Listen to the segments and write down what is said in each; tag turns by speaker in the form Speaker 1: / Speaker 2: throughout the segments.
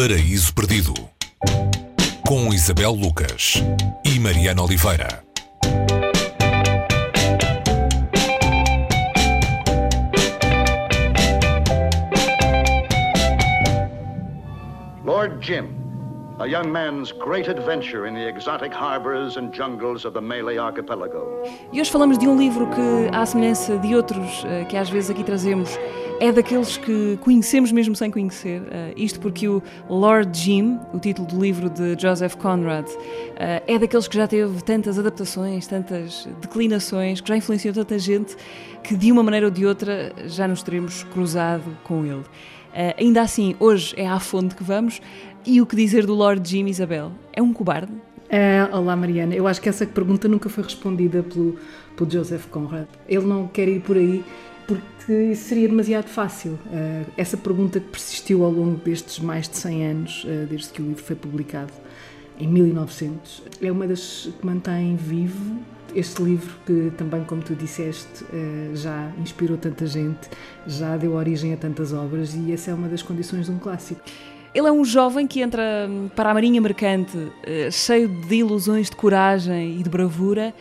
Speaker 1: Paraíso Perdido com Isabel Lucas e Mariana Oliveira.
Speaker 2: Lord Jim, a young man's great adventure in the exotic harbors and jungles of the Malay archipelago.
Speaker 3: E hoje falamos de um livro que, à semelhança de outros eh, que às vezes aqui trazemos, é daqueles que conhecemos mesmo sem conhecer. Uh, isto porque o Lord Jim, o título do livro de Joseph Conrad, uh, é daqueles que já teve tantas adaptações, tantas declinações, que já influenciou tanta gente, que de uma maneira ou de outra já nos teremos cruzado com ele. Uh, ainda assim, hoje é à fonte que vamos. E o que dizer do Lord Jim, Isabel? É um cobarde?
Speaker 4: olá, Mariana. Eu acho que essa pergunta nunca foi respondida pelo, pelo Joseph Conrad. Ele não quer ir por aí porque seria demasiado fácil. Uh, essa pergunta que persistiu ao longo destes mais de 100 anos, uh, desde que o livro foi publicado, em 1900, é uma das que mantém vivo este livro que também, como tu disseste, uh, já inspirou tanta gente, já deu origem a tantas obras e essa é uma das condições de um clássico.
Speaker 3: Ele é um jovem que entra para a Marinha Mercante cheio de ilusões de coragem e de bravura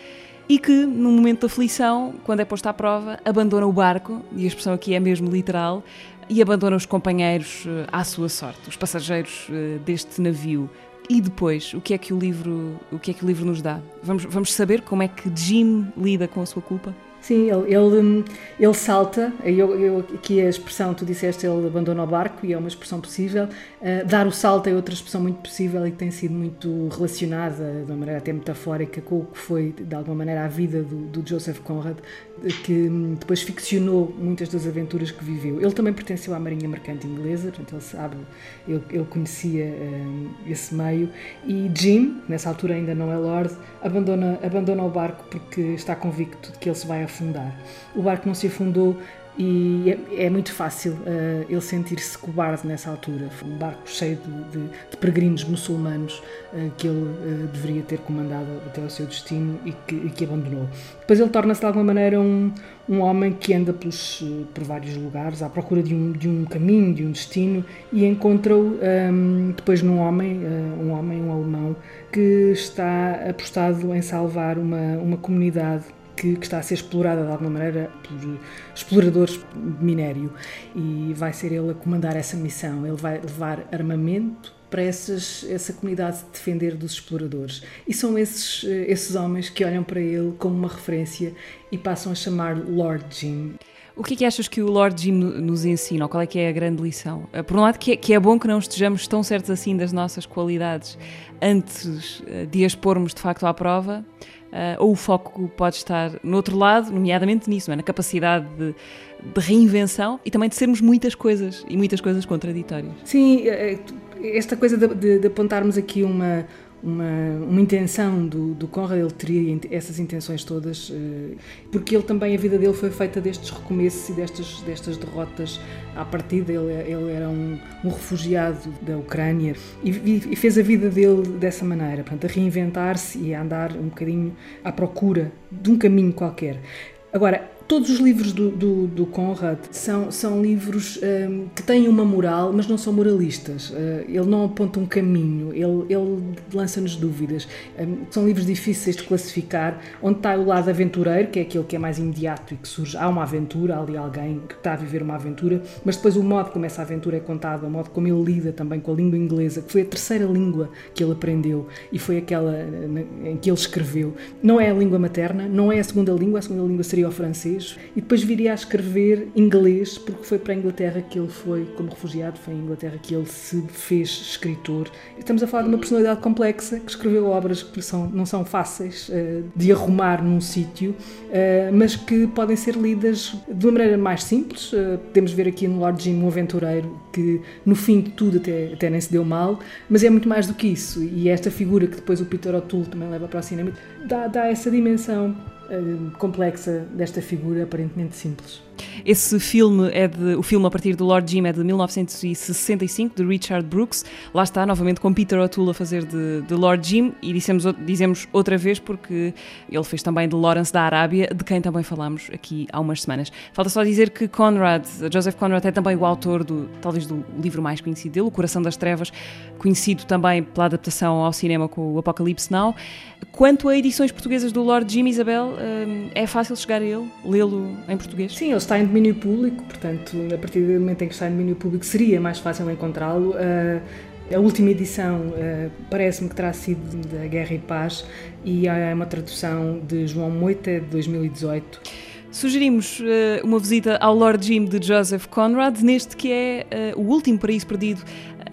Speaker 3: e que, num momento de aflição, quando é posto à prova, abandona o barco, e a expressão aqui é mesmo literal, e abandona os companheiros eh, à sua sorte, os passageiros eh, deste navio. E depois, o que é que o livro, o que é que o livro nos dá? Vamos, vamos saber como é que Jim lida com a sua culpa?
Speaker 4: Sim, ele, ele, ele salta, eu, eu, aqui a expressão, tu disseste, ele abandona o barco e é uma expressão possível. Uh, dar o salto é outra expressão muito possível e que tem sido muito relacionada, de uma maneira até metafórica, com o que foi, de alguma maneira, a vida do, do Joseph Conrad, que depois ficcionou muitas das aventuras que viveu. Ele também pertenceu à Marinha Mercante Inglesa, portanto, ele sabe, ele, ele conhecia uh, esse meio. E Jim, nessa altura ainda não é Lord, abandona, abandona o barco porque está convicto de que ele se vai afundar. O barco não se afundou e é, é muito fácil uh, ele sentir-se cobarde nessa altura. Foi um barco cheio de, de, de peregrinos muçulmanos uh, que ele uh, deveria ter comandado até ao seu destino e que, e que abandonou. Depois ele torna-se de alguma maneira um, um homem que anda pelos, por vários lugares à procura de um, de um caminho, de um destino e encontra-o um, ehm, depois num homem, um homem, um alemão, que está apostado em salvar uma, uma comunidade que, que, está a ser explorada de alguma maneira por exploradores de minério e vai ser ele a comandar essa missão. Ele vai levar armamento para essas, essa comunidade de defender dos exploradores. E são esses, esses homens que olham para ele como uma referência e passam a chamar Lord Jim.
Speaker 3: O que é que achas que o Lord Jim nos ensina? Ou qual é que é a grande lição? Eh, por um lado, que é, que é bom que não estejamos tão certos assim das nossas qualidades antes eh, de as pormos de facto à prova, uh, ou o foco pode estar no outro lado, nomeadamente nisso, é? na capacidade de, de, reinvenção e também de sermos muitas coisas e muitas coisas contraditórias.
Speaker 4: Sim, esta coisa de, de, de apontarmos aqui uma uma, uma intenção do, do Conrad, ele teria essas intenções todas, eh, porque ele também, a vida dele foi feita destes recomeços e destas, destas derrotas à partida. Ele, ele era um, um refugiado da Ucrânia e, e, fez a vida dele dessa maneira, portanto, a reinventar-se e a andar um bocadinho à procura de um caminho qualquer. Agora, Todos os livros do, do, do Conrad são, são livros um, que têm uma moral, mas não são moralistas. Uh, ele não aponta um caminho, ele, ele lança-nos dúvidas. Um, são livros difíceis de classificar, onde está o lado aventureiro, que é aquele que é mais imediato e que surge. Há uma aventura, há ali alguém que está a viver uma aventura, mas depois o modo como essa aventura é contada, o modo como ele lida também com a língua inglesa, que foi a terceira língua que ele aprendeu e foi aquela em que ele escreveu. Não é a língua materna, não é a segunda língua, a segunda língua seria o francês e depois viria a escrever inglês porque foi para a Inglaterra que ele foi, como refugiado, foi em Inglaterra que ele se fez escritor. Estamos a falar de uma personalidade complexa que escreveu obras que são, não são fáceis uh, de arrumar num sítio, uh, mas que podem ser lidas de uma maneira mais simples. Uh, podemos ver aqui no Lord Jim um aventureiro que no fim de tudo até, até nem se deu mal, mas é muito mais do que isso. E esta figura que depois o Peter O'Toole também leva para o cinema dá, dá essa dimensão complexa desta figura aparentemente simples.
Speaker 3: Esse filme é de, o filme a partir do Lord Jim é de 1965, de Richard Brooks. Lá está, novamente com Peter O'Toole a fazer de, de Lord Jim e dissemos, dizemos outra vez porque ele fez também de Lawrence da Arábia, de quem também falámos aqui há umas semanas. Falta só dizer que Conrad, Joseph Conrad é também o autor do, talvez do livro mais conhecido dele, O Coração das Trevas, conhecido também pela adaptação ao cinema com o Apocalipse Now. Quanto a edições portuguesas do Lord Jim Isabel, hum, é fácil chegar a ele, lê-lo em português?
Speaker 4: Sim, ele está em domínio público, portanto, a partir do momento em que está em domínio público, seria mais fácil encontrá-lo. Uh, a última edição uh, parece-me que terá sido da Guerra e Paz e é uma tradução de João Moita de 2018.
Speaker 3: Sugerimos uh, uma visita ao Lord Jim de Joseph Conrad, neste que é uh, o último paraíso perdido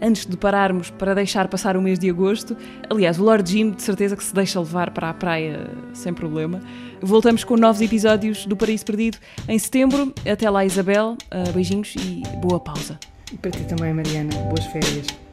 Speaker 3: antes de pararmos para deixar passar o mês de agosto. Aliás, o Lord Jim de certeza que se deixa levar para a praia sem problema. Voltamos com novos episódios do Paraíso Perdido em setembro. Até lá, Isabel. Uh, beijinhos e boa pausa.
Speaker 4: E para ti também, Mariana. Boas férias.